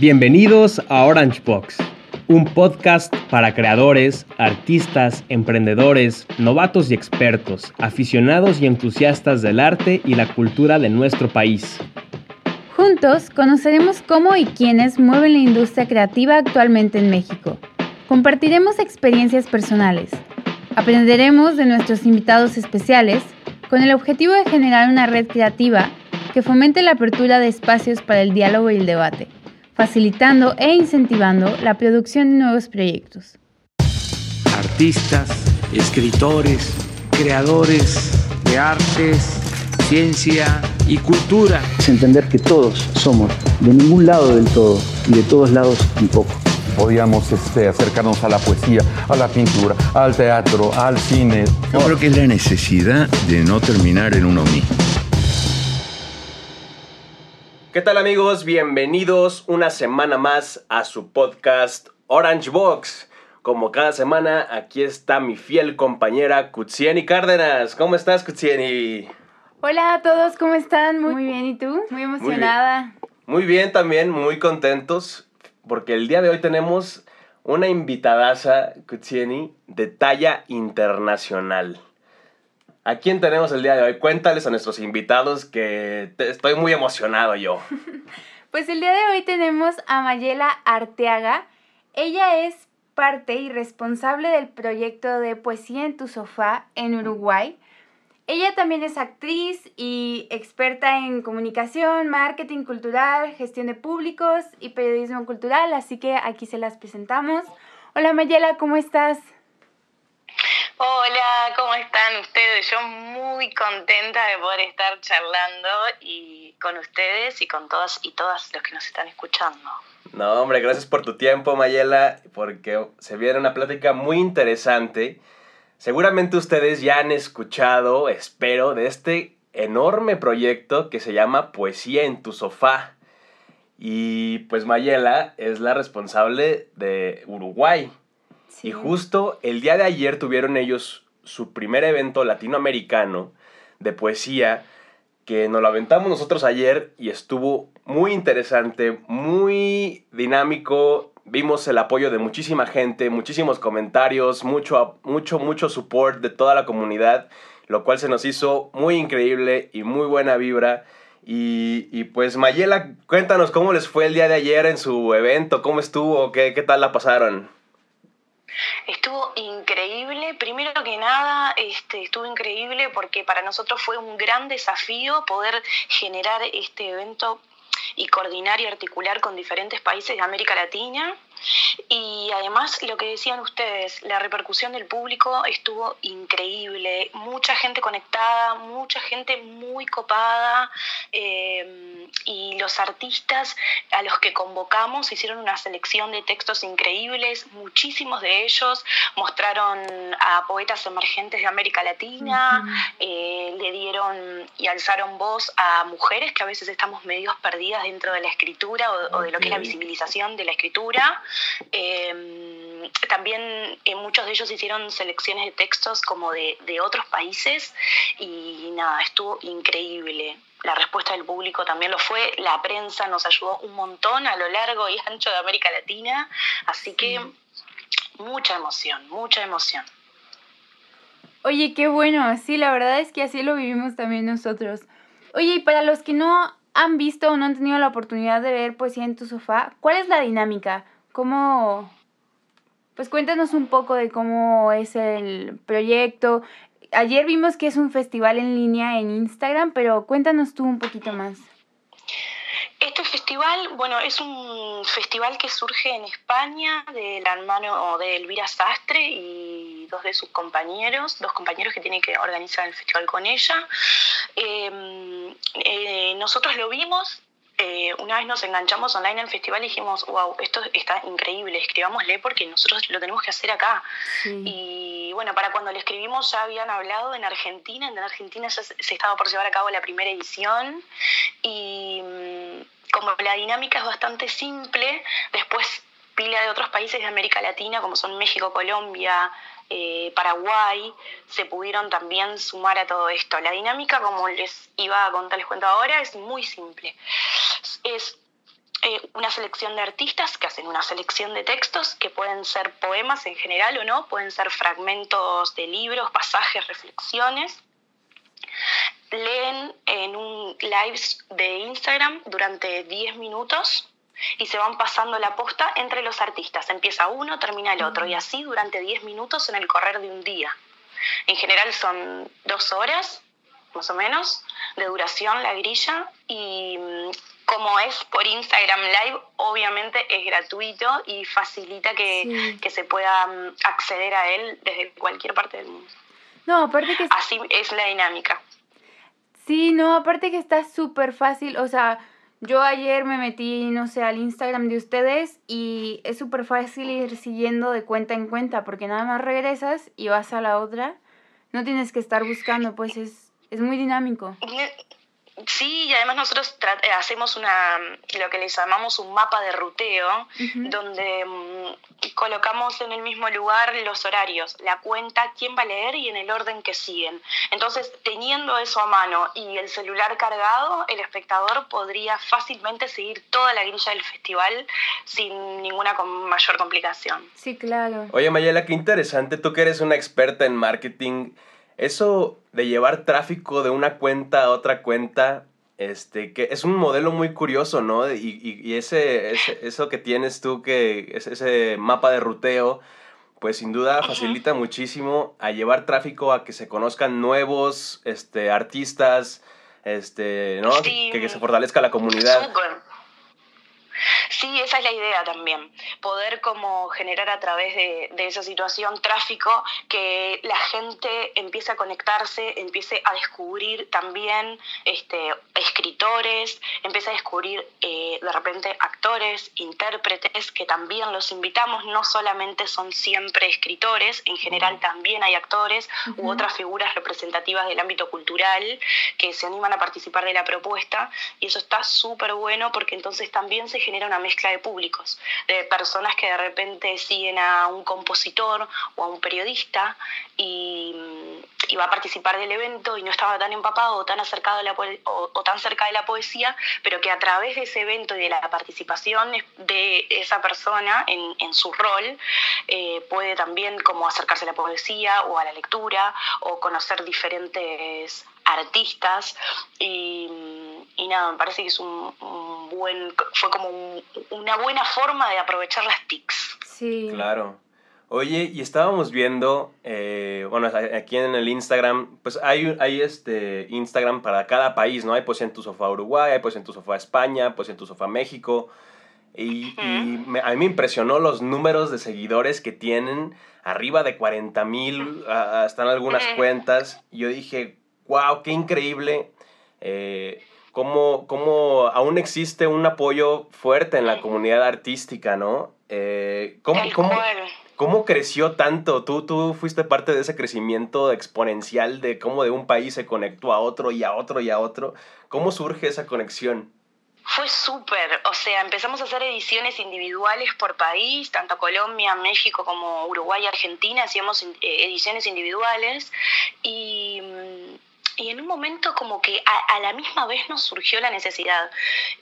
Bienvenidos a Orange Box, un podcast para creadores, artistas, emprendedores, novatos y expertos, aficionados y entusiastas del arte y la cultura de nuestro país. Juntos conoceremos cómo y quiénes mueven la industria creativa actualmente en México. Compartiremos experiencias personales. Aprenderemos de nuestros invitados especiales con el objetivo de generar una red creativa que fomente la apertura de espacios para el diálogo y el debate facilitando e incentivando la producción de nuevos proyectos. Artistas, escritores, creadores de artes, ciencia y cultura. Es entender que todos somos de ningún lado del todo y de todos lados un poco. Podíamos este, acercarnos a la poesía, a la pintura, al teatro, al cine. Yo creo que es la necesidad de no terminar en uno mismo. ¿Qué tal amigos? Bienvenidos una semana más a su podcast Orange Box. Como cada semana, aquí está mi fiel compañera Kutsieni Cárdenas. ¿Cómo estás, Kutsieni? Hola a todos, ¿cómo están? Muy bien, ¿y tú? Muy emocionada. Muy bien, también, muy contentos, porque el día de hoy tenemos una invitadaza, Kutsieni, de talla internacional. ¿A quién tenemos el día de hoy? Cuéntales a nuestros invitados que estoy muy emocionado yo. Pues el día de hoy tenemos a Mayela Arteaga. Ella es parte y responsable del proyecto de Poesía en tu sofá en Uruguay. Ella también es actriz y experta en comunicación, marketing cultural, gestión de públicos y periodismo cultural, así que aquí se las presentamos. Hola Mayela, ¿cómo estás? Hola, ¿cómo están ustedes? Yo muy contenta de poder estar charlando y con ustedes y con todas y todas los que nos están escuchando. No, hombre, gracias por tu tiempo, Mayela, porque se viene una plática muy interesante. Seguramente ustedes ya han escuchado, espero, de este enorme proyecto que se llama Poesía en tu sofá. Y pues Mayela es la responsable de Uruguay. Y justo el día de ayer tuvieron ellos su primer evento latinoamericano de poesía, que nos lo aventamos nosotros ayer y estuvo muy interesante, muy dinámico. Vimos el apoyo de muchísima gente, muchísimos comentarios, mucho, mucho, mucho support de toda la comunidad, lo cual se nos hizo muy increíble y muy buena vibra. Y, y, pues Mayela, cuéntanos cómo les fue el día de ayer en su evento, cómo estuvo, qué, qué tal la pasaron. Estuvo increíble, primero que nada, este, estuvo increíble porque para nosotros fue un gran desafío poder generar este evento y coordinar y articular con diferentes países de América Latina. Y además, lo que decían ustedes, la repercusión del público estuvo increíble. Mucha gente conectada, mucha gente muy copada. Eh, y los artistas a los que convocamos hicieron una selección de textos increíbles. Muchísimos de ellos mostraron a poetas emergentes de América Latina, eh, le dieron y alzaron voz a mujeres que a veces estamos medios perdidas dentro de la escritura o, de lo que es la visibilización de la escritura. Em, también eh, muchos de ellos hicieron selecciones de textos como de, de otros países y nada, estuvo increíble la respuesta del público también lo fue, la prensa nos ayudó un montón a lo largo y ancho de América Latina, así que mucha emoción, mucha emoción. Oye, qué bueno, sí, la verdad es que así lo vivimos también nosotros. Oye, y para los que no han visto o no han tenido la oportunidad de ver Poesía en tu sofá, ¿cuál es la dinámica? ¿Cómo...? Pues cuéntanos un poco de cómo es el proyecto. Ayer vimos que es un festival en línea en Instagram, pero cuéntanos tú un poquito más. Este festival, bueno, es un festival que surge en España de la hermano de Elvira Sastre y dos de sus compañeros, dos compañeros que tienen que organizar el festival con ella. Eh, eh, nosotros lo vimos eh, una vez nos enganchamos online al festival y dijimos, wow, esto está increíble, escribámosle porque nosotros lo tenemos que hacer acá. Y bueno, para cuando le escribimos ya habían hablado en Argentina, en Argentina ya se estaba por llevar a cabo la primera edición y mm, como la dinámica es bastante simple, después pila de otros países de América Latina como son México, Colombia, eh, Paraguay se pudieron también sumar a todo esto. La dinámica, como les iba a contar, les cuento ahora, es muy simple. Es eh, una selección de artistas que hacen una selección de textos que pueden ser poemas en general o no, pueden ser fragmentos de libros, pasajes, reflexiones. Leen en un live de Instagram durante 10 minutos y se van pasando la posta entre los artistas. Empieza uno, termina el otro y así durante 10 minutos en el correr de un día. En general son dos horas, más o menos, de duración la grilla y mm, como es por Instagram Live, obviamente es gratuito y facilita que, se pueda mm, acceder a él desde cualquier parte del mundo. No, aparte que... Así es la dinámica. Sí, no, aparte que está súper fácil, o sea, yo ayer me metí, no sé, al Instagram de ustedes y es súper fácil ir siguiendo de cuenta en cuenta porque nada más regresas y vas a la otra. No tienes que estar buscando, pues es, es muy dinámico. Sí, y además nosotros eh, hacemos una, lo que le llamamos un mapa de ruteo, donde mm, colocamos en el mismo lugar los horarios, la cuenta, quién va a leer y en el orden que siguen. Entonces, teniendo eso a mano y el celular cargado, el espectador podría fácilmente seguir toda la grilla del festival sin ninguna mayor complicación. Sí, claro. Oye, Mayela, qué interesante, tú que eres una experta en marketing. Eso de llevar tráfico de una cuenta a otra cuenta, este, que es un modelo muy curioso, ¿no? Y, y, ese, eso que tienes tú, que es ese mapa de ruteo, pues sin duda facilita muchísimo a llevar tráfico a que se conozcan nuevos este, artistas, este, ¿no? Que, se fortalezca la comunidad. Sí, esa es la idea también, poder como generar a través de, esa situación tráfico que la gente empiece a conectarse, empiece a descubrir también este, escritores, empiece a descubrir eh, de repente actores, intérpretes, que también los invitamos, no solamente son siempre escritores, en general también hay actores u otras figuras representativas del ámbito cultural que se animan a participar de la propuesta y eso está súper bueno porque entonces también se genera una mezcla de públicos, de personas que de repente siguen a un compositor o a un periodista y, va a participar del evento y no estaba tan empapado o tan, acercado o, tan cerca de la poesía, pero que a través de ese evento y de la participación de esa persona en, su rol eh, puede también como acercarse a la poesía o a la lectura o conocer diferentes artistas y, nada, me parece que es un, buen, fue como una buena forma de aprovechar las TICs. Sí. Claro. Oye, y estábamos viendo, eh, bueno, aquí en el Instagram, pues hay, hay este Instagram para cada país, ¿no? Hay pues en tu sofá Uruguay, hay pues en tu sofá España, pues en tu sofá México. Y, a mí me impresionó los números de seguidores que tienen, arriba de 40 mil, están algunas cuentas. Y yo dije, wow, qué increíble. Eh, cómo, cómo, aún existe un apoyo fuerte en la comunidad artística, ¿no? Eh, ¿cómo, cómo, cómo, creció tanto? ¿Tú, tú fuiste parte de ese crecimiento exponencial de cómo de un país se conectó a otro y a otro y a otro. ¿Cómo surge esa conexión? Fue súper, o sea, empezamos a hacer ediciones individuales por país, tanto Colombia, México como Uruguay, Argentina, hacíamos eh, ediciones individuales y mm, y en un momento como que a, la misma vez nos surgió la necesidad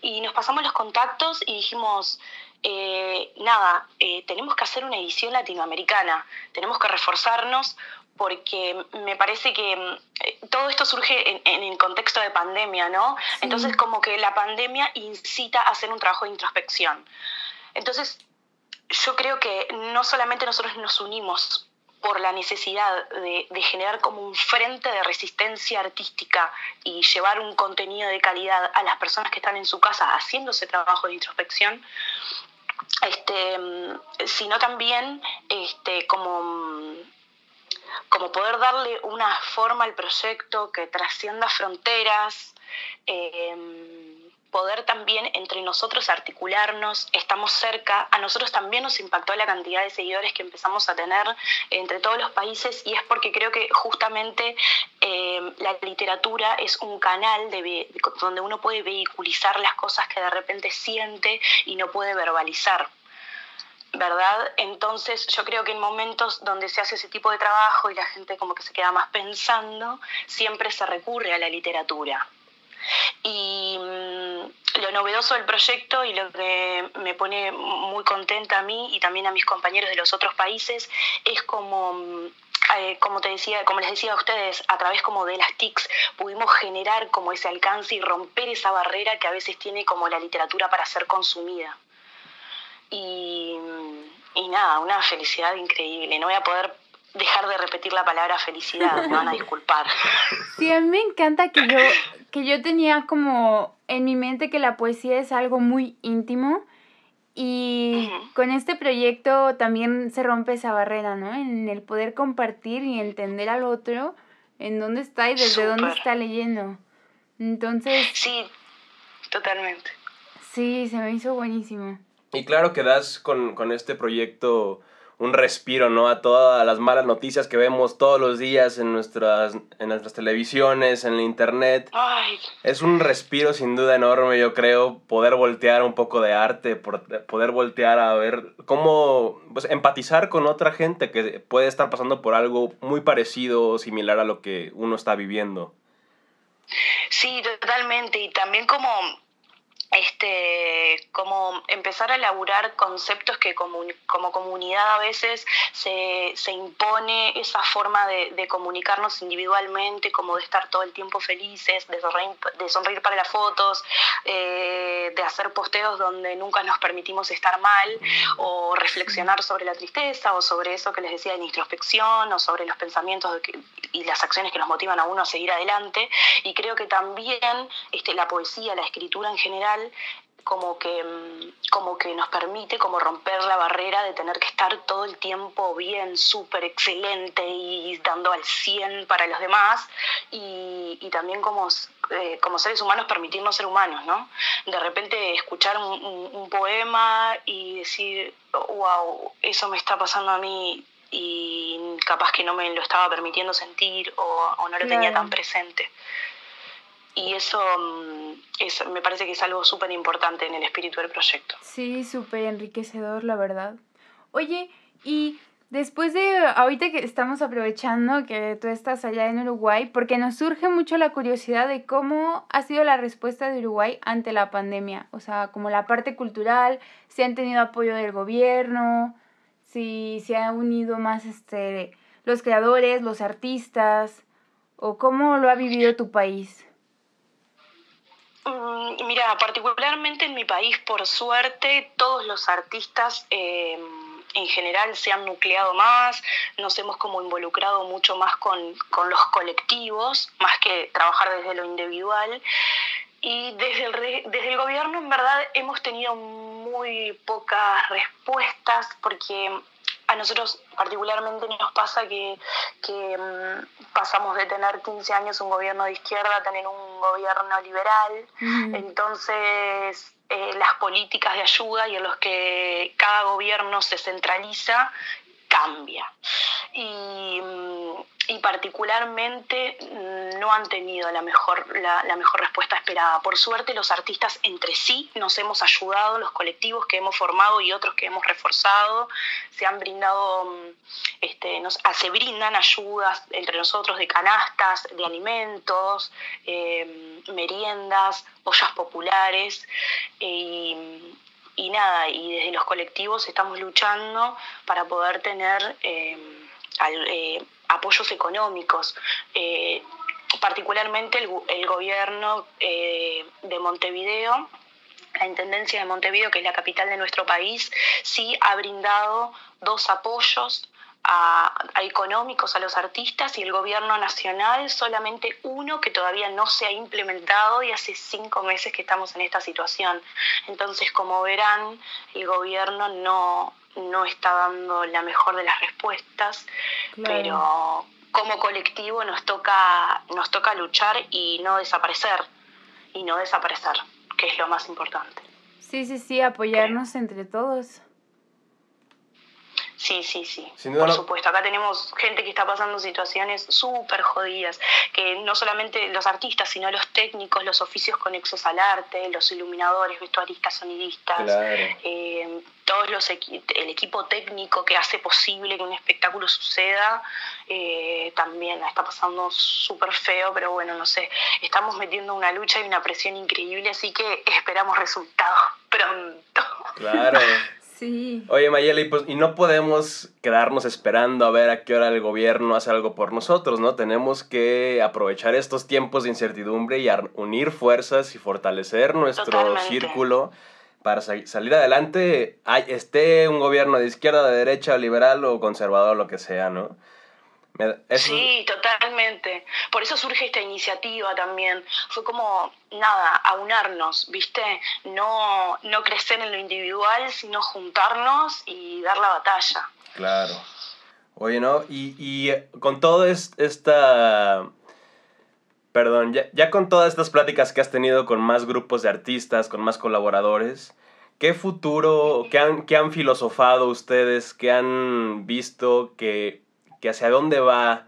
y nos pasamos los contactos y dijimos, eh, nada, eh, tenemos que hacer una edición latinoamericana, tenemos que reforzarnos porque me parece que eh, todo esto surge en, el contexto de pandemia, ¿no? Entonces como que la pandemia incita a hacer un trabajo de introspección. Entonces yo creo que no solamente nosotros nos unimos por la necesidad de, generar como un frente de resistencia artística y llevar un contenido de calidad a las personas que están en su casa haciendo ese trabajo de introspección, este, sino también este, como, como poder darle una forma al proyecto que trascienda fronteras. Eh, poder también entre nosotros articularnos, estamos cerca, a nosotros también nos impactó la cantidad de seguidores que empezamos a tener entre todos los países y es porque creo que justamente eh, la literatura es un canal de, donde uno puede vehiculizar las cosas que de repente siente y no puede verbalizar. ¿verdad? Entonces yo creo que en momentos donde se hace ese tipo de trabajo y la gente como que se queda más pensando, siempre se recurre a la literatura. Y mm, lo novedoso del proyecto y lo que me pone muy contenta a mí y también a mis compañeros de los otros países es como mm, eh, como te decía, como les decía a ustedes, a través como de las TICs pudimos generar como ese alcance y romper esa barrera que a veces tiene como la literatura para ser consumida. Y, y nada, una felicidad increíble. No voy a poder dejar de repetir la palabra felicidad, me van a disculpar. Sí, a mí me encanta que yo, que yo tenía como en mi mente que la poesía es algo muy íntimo y con este proyecto también se rompe esa barrera, ¿no? En el poder compartir y entender al otro en dónde está y desde dónde está leyendo. Entonces... Sí, totalmente. Sí, se me hizo buenísimo. Y claro que das con, con este proyecto un respiro, ¿no? A todas las malas noticias que vemos todos los días en nuestras, en nuestras televisiones, en la internet. Es un respiro sin duda enorme, yo creo, poder voltear un poco de arte, poder voltear a ver cómo, pues, empatizar con otra gente que puede estar pasando por algo muy parecido o similar a lo que uno está viviendo. Sí, totalmente. Y también como este, como empezar a elaborar conceptos que como, como comunidad a veces se, se impone esa forma de, comunicarnos individualmente, como de estar todo el tiempo felices, de sonreír, de sonreír para las fotos, eh, de hacer posteos donde nunca nos permitimos estar mal, o reflexionar sobre la tristeza, o sobre eso que les decía de introspección, o sobre los pensamientos y las acciones que nos motivan a uno a seguir adelante. Y creo que también este, la poesía, la escritura en general, como que, mm, como que nos permite como romper la barrera de tener que estar todo el tiempo bien, súper excelente y dando al 100 para los demás y, y también como, eh, como seres humanos permitirnos ser humanos, ¿no? De repente escuchar un, un, poema y decir, wow, eso me está pasando a mí y capaz que no me lo estaba permitiendo sentir o, o no lo tenía tan presente y eso, mm, me parece que es algo súper importante en el espíritu del proyecto. Sí, súper enriquecedor, la verdad. Oye, y después de, ahorita que estamos aprovechando que tú estás allá en Uruguay, porque nos surge mucho la curiosidad de cómo ha sido la respuesta de Uruguay ante la pandemia, o sea, como la parte cultural, si han tenido apoyo del gobierno, si se han unido más este, los creadores, los artistas, o cómo lo ha vivido tu país. Mm, mira, particularmente en mi país, por suerte, todos los artistas eh, en general se han nucleado más, nos hemos como involucrado mucho más con, con los colectivos, más que trabajar desde lo individual. Y desde el, desde el gobierno, en verdad, hemos tenido muy pocas respuestas porque a nosotros particularmente nos pasa que, que mm, pasamos de tener 15 años un gobierno de izquierda a tener un gobierno liberal. Entonces, eh, las políticas de ayuda y en los que cada gobierno se centraliza cambia. Y, mm, y particularmente mm, no han tenido la mejor, la, mejor respuesta esperada. Por suerte los artistas entre sí nos hemos ayudado, los colectivos que hemos formado y otros que hemos reforzado, se han brindado, mm, este, nos, ah, se brindan ayudas entre nosotros de canastas, de alimentos, eh, meriendas, ollas populares. Eh, y nada, y desde los colectivos estamos luchando para poder tener eh, eh, apoyos económicos. Eh, particularmente el, gobierno eh, de Montevideo, la Intendencia de Montevideo, que es la capital de nuestro país, sí ha brindado dos apoyos a, económicos a los artistas y el gobierno nacional solamente uno que todavía no se ha implementado y hace cinco meses que estamos en esta situación. Entonces, como verán, el gobierno no, no está dando la mejor de las respuestas, claro. pero como colectivo nos toca, nos toca luchar y no desaparecer, y no desaparecer, que es lo más importante. Sí, sí, sí, apoyarnos Creo. entre todos. Sí, sí, sí. Por no... supuesto, acá tenemos gente que está pasando situaciones súper jodidas, que no solamente los artistas, sino los técnicos, los oficios conexos al arte, los iluminadores, vestuaristas, sonidistas, claro. eh, todos los el equipo técnico que hace posible que un espectáculo suceda, eh, también está pasando súper feo, pero bueno, no sé, estamos metiendo una lucha y una presión increíble, así que esperamos resultados pronto. Claro. Sí. Oye, Mayela, y, pues, y no podemos quedarnos esperando a ver a qué hora el gobierno hace algo por nosotros, ¿no? Tenemos que aprovechar estos tiempos de incertidumbre y unir fuerzas y fortalecer nuestro círculo para salir adelante, esté un gobierno de izquierda, de derecha, liberal o conservador, lo que sea, ¿no? Sí, totalmente. Por eso surge esta iniciativa también. Fue como, nada, aunarnos, ¿viste? No, no crecer en lo individual, sino juntarnos y dar la batalla. Claro. Oye, ¿no? Y, y con todo esta... Perdón, ya, ya con todas estas pláticas que has tenido con más grupos de artistas, con más colaboradores, ¿qué futuro, qué han, qué han filosofado ustedes, qué han visto que que hacia dónde va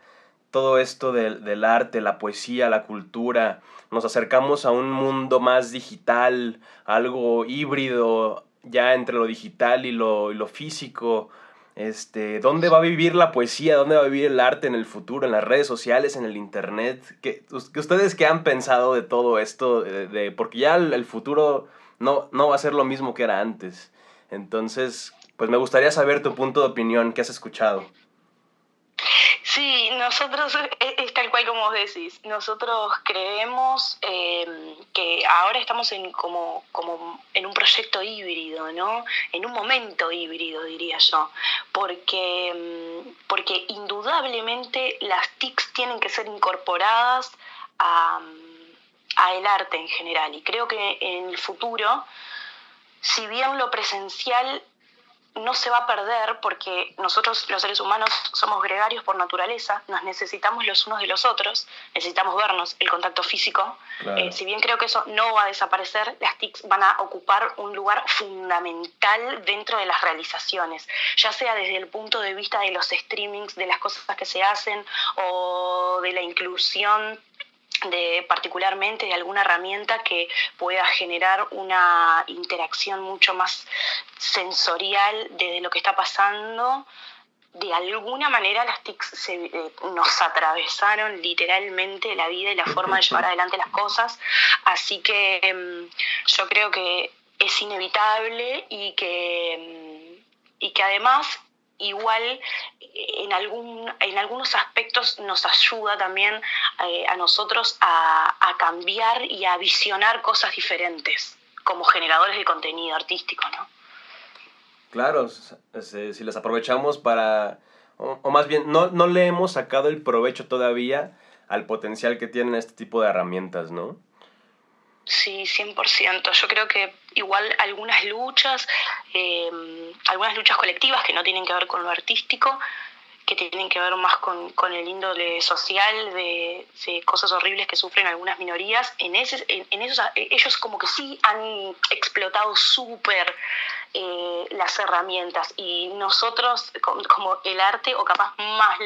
todo esto del, arte, la poesía, la cultura. Nos acercamos a un mundo más digital, algo híbrido ya entre lo digital y lo, lo físico. Este, ¿Dónde va a vivir la poesía? ¿Dónde va a vivir el arte en el futuro? ¿En las redes sociales? ¿En el internet? ¿Qué, ¿Ustedes qué han pensado de todo esto? De, porque ya el, el, futuro no, no va a ser lo mismo que era antes. Entonces, pues me gustaría saber tu punto de opinión, ¿qué has escuchado? Sí, nosotros, es, tal cual como vos decís, nosotros creemos em, que ahora estamos en, como, como en un proyecto híbrido, ¿no? En un momento híbrido, diría yo, porque, em, porque indudablemente las TICs tienen que ser incorporadas a, a el arte en general y creo que en el futuro, si bien lo presencial no se va a perder porque nosotros los seres humanos somos gregarios por naturaleza, nos necesitamos los unos de los otros, necesitamos vernos, el contacto físico. Eh, si bien creo que eso no va a desaparecer, las TICs van a ocupar un lugar fundamental dentro de las realizaciones, ya sea desde el punto de vista de los streamings, de las cosas que se hacen o de la inclusión de particularmente de alguna herramienta que pueda generar una interacción mucho más sensorial desde lo que está pasando. De alguna manera las TICs eh, nos atravesaron literalmente la vida y la forma de llevar adelante las cosas, así que em, yo creo que es inevitable y que, em, y que además igual en, algún, en algunos aspectos nos ayuda también eh, a nosotros a, cambiar y a visionar cosas diferentes como generadores de contenido artístico, ¿no? Claro, si las aprovechamos para, o, más bien, no, no le hemos sacado el provecho todavía al potencial que tienen este tipo de herramientas, ¿no? Sí, 100%. Yo creo que igual algunas luchas, eh, algunas luchas colectivas que no tienen que ver con lo artístico, que tienen que ver más con, el índole social de, cosas horribles que sufren algunas minorías, en, ese, en, esos, ellos como que sí han explotado súper eh, las herramientas. Y nosotros como el arte o capaz más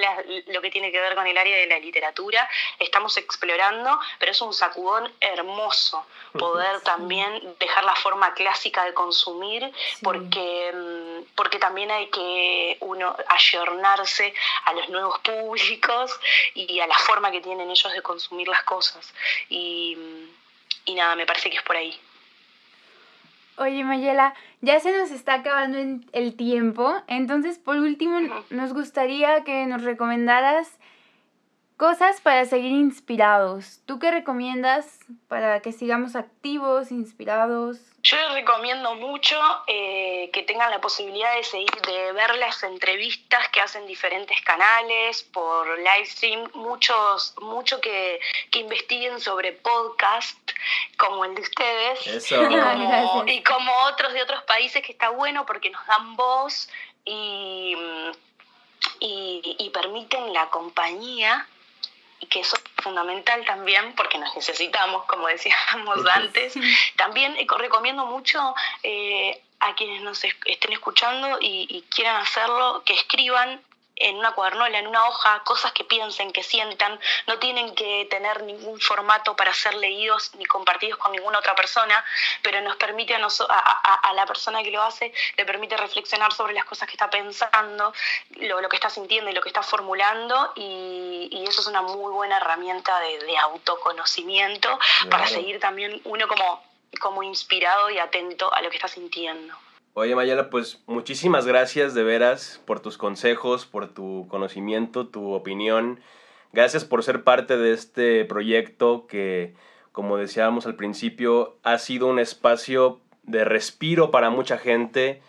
lo que tiene que ver con el área de la literatura estamos explorando pero es un sacudón hermoso poder también dejar la forma clásica de consumir porque mm, porque también hay que uno ayornarse a los nuevos públicos y a la forma que tienen ellos de consumir las cosas. Y, y nada me parece que es por ahí Oye, Mayela, ya se nos está acabando el tiempo, entonces por último nos gustaría que nos recomendaras cosas para seguir inspirados. ¿Tú qué recomiendas para que sigamos activos, inspirados? Yo les recomiendo mucho eh, que tengan la posibilidad de seguir, de ver las entrevistas que hacen diferentes canales por live stream, muchos, mucho que, que investiguen sobre podcast como el de ustedes. Y, como, otros de otros países que está bueno porque nos dan voz y, y, y permiten la compañía y que eso es fundamental también porque nos necesitamos, como decíamos antes. También eh, recomiendo mucho eh, a quienes nos estén escuchando y, quieran hacerlo, que escriban en una cuadernola, en una hoja, cosas que piensen, que sientan, no tienen que tener ningún formato para ser leídos ni compartidos con ninguna otra persona, pero nos permite a, a, la persona que lo hace, le permite reflexionar sobre las cosas que está pensando, lo, que está sintiendo y lo que está formulando, y, eso es una muy buena herramienta de, autoconocimiento para seguir también uno como, como inspirado y atento a lo que está sintiendo. Oye Mayela, pues muchísimas gracias de veras por tus consejos, por tu conocimiento, tu opinión. Gracias por ser parte de este proyecto que, como decíamos al principio, ha sido un espacio de respiro para mucha gente,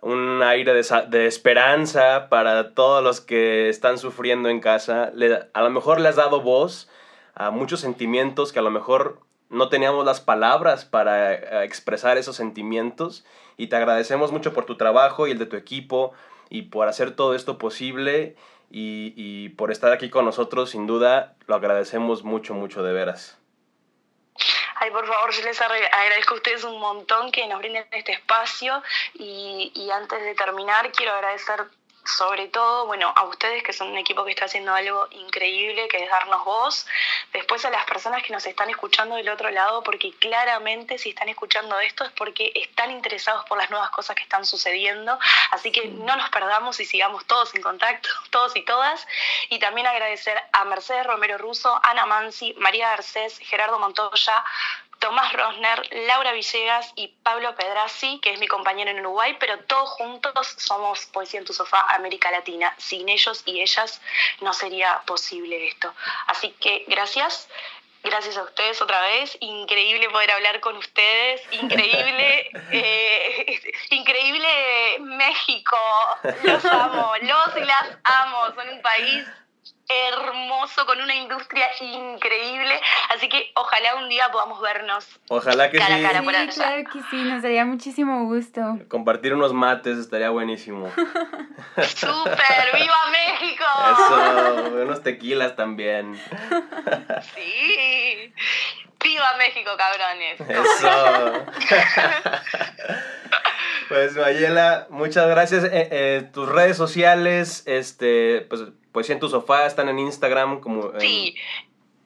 un aire de, esperanza para todos los que están sufriendo en casa. a lo mejor le has dado voz a muchos sentimientos que a lo mejor no teníamos las palabras para eh, expresar esos sentimientos. Y te agradecemos mucho por tu trabajo y el de tu equipo y por hacer todo esto posible. Y, por estar aquí con nosotros, sin duda, lo agradecemos mucho, mucho de veras. Ay, por favor, yo les agradezco a ustedes un montón que nos brinden este espacio. Y, y antes de terminar quiero agradecer sobre todo, bueno, a ustedes que son un equipo que está haciendo algo increíble, que es darnos voz, después a las personas que nos están escuchando del otro lado, porque claramente si están escuchando esto es porque están interesados por las nuevas cosas que están sucediendo, así que no nos perdamos y sigamos todos en contacto, todos y todas, y también agradecer a Mercedes Romero Russo, Ana Mansi, María Garcés, Gerardo Montoya, Tomás Rosner, Laura Villegas y Pablo Pedrazi, que es mi compañero en Uruguay, pero todos juntos somos Poesía en tu Sofá América Latina. Sin ellos y ellas no sería posible esto. Así que gracias. Gracias a ustedes otra vez. Increíble poder hablar con ustedes. Increíble, eh, increíble México. Los amo, los y las amo. Son un país hermoso, con una industria increíble. Así que ojalá un día podamos vernos. Ojalá que sí. Cara por sí, claro que sí, nos daría muchísimo gusto. Compartir unos mates estaría buenísimo. ¡Súper! ¡Viva México! Eso, unos tequilas también. Sí. ¡Viva México, cabrones! Eso. Pues Mayela, muchas gracias. Eh, eh, tus redes sociales, este, pues Poesía en tu sofá, están en Instagram como... Sí,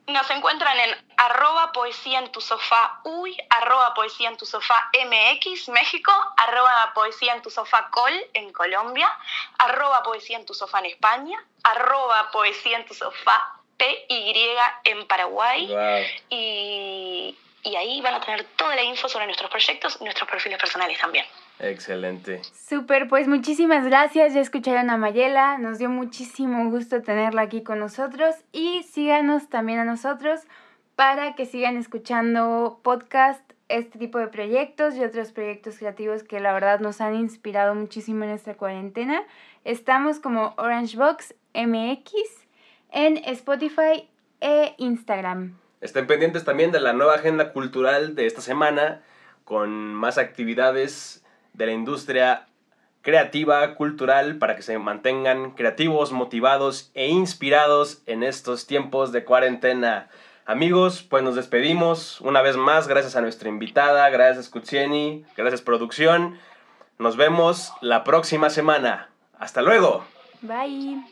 nos encuentran en arroba poesía en tu sofá uy, arroba poesía en tu sofá MX, México, arroba poesía en tu sofá col en Colombia, arroba poesía en tu sofá en España, arroba poesía en tu sofá PY en Paraguay. Y, y ahí van a tener toda la info sobre nuestros proyectos y nuestros perfiles personales también. Excelente. Súper, pues muchísimas gracias. Ya escucharon a Mayela. Nos dio muchísimo gusto tenerla aquí con nosotros. Y síganos también a nosotros para que sigan escuchando podcast, este tipo de proyectos y otros proyectos creativos que la verdad nos han inspirado muchísimo en esta cuarentena. Estamos como Orange Box MX en Spotify e Instagram. Estén pendientes también de la nueva agenda cultural de esta semana con más actividades de la industria creativa, cultural, para que se mantengan creativos, motivados e inspirados en estos tiempos de cuarentena. Amigos, pues nos despedimos una vez más, gracias a nuestra invitada, gracias Kutsieni, gracias producción. Nos vemos la próxima semana. Hasta luego. Bye.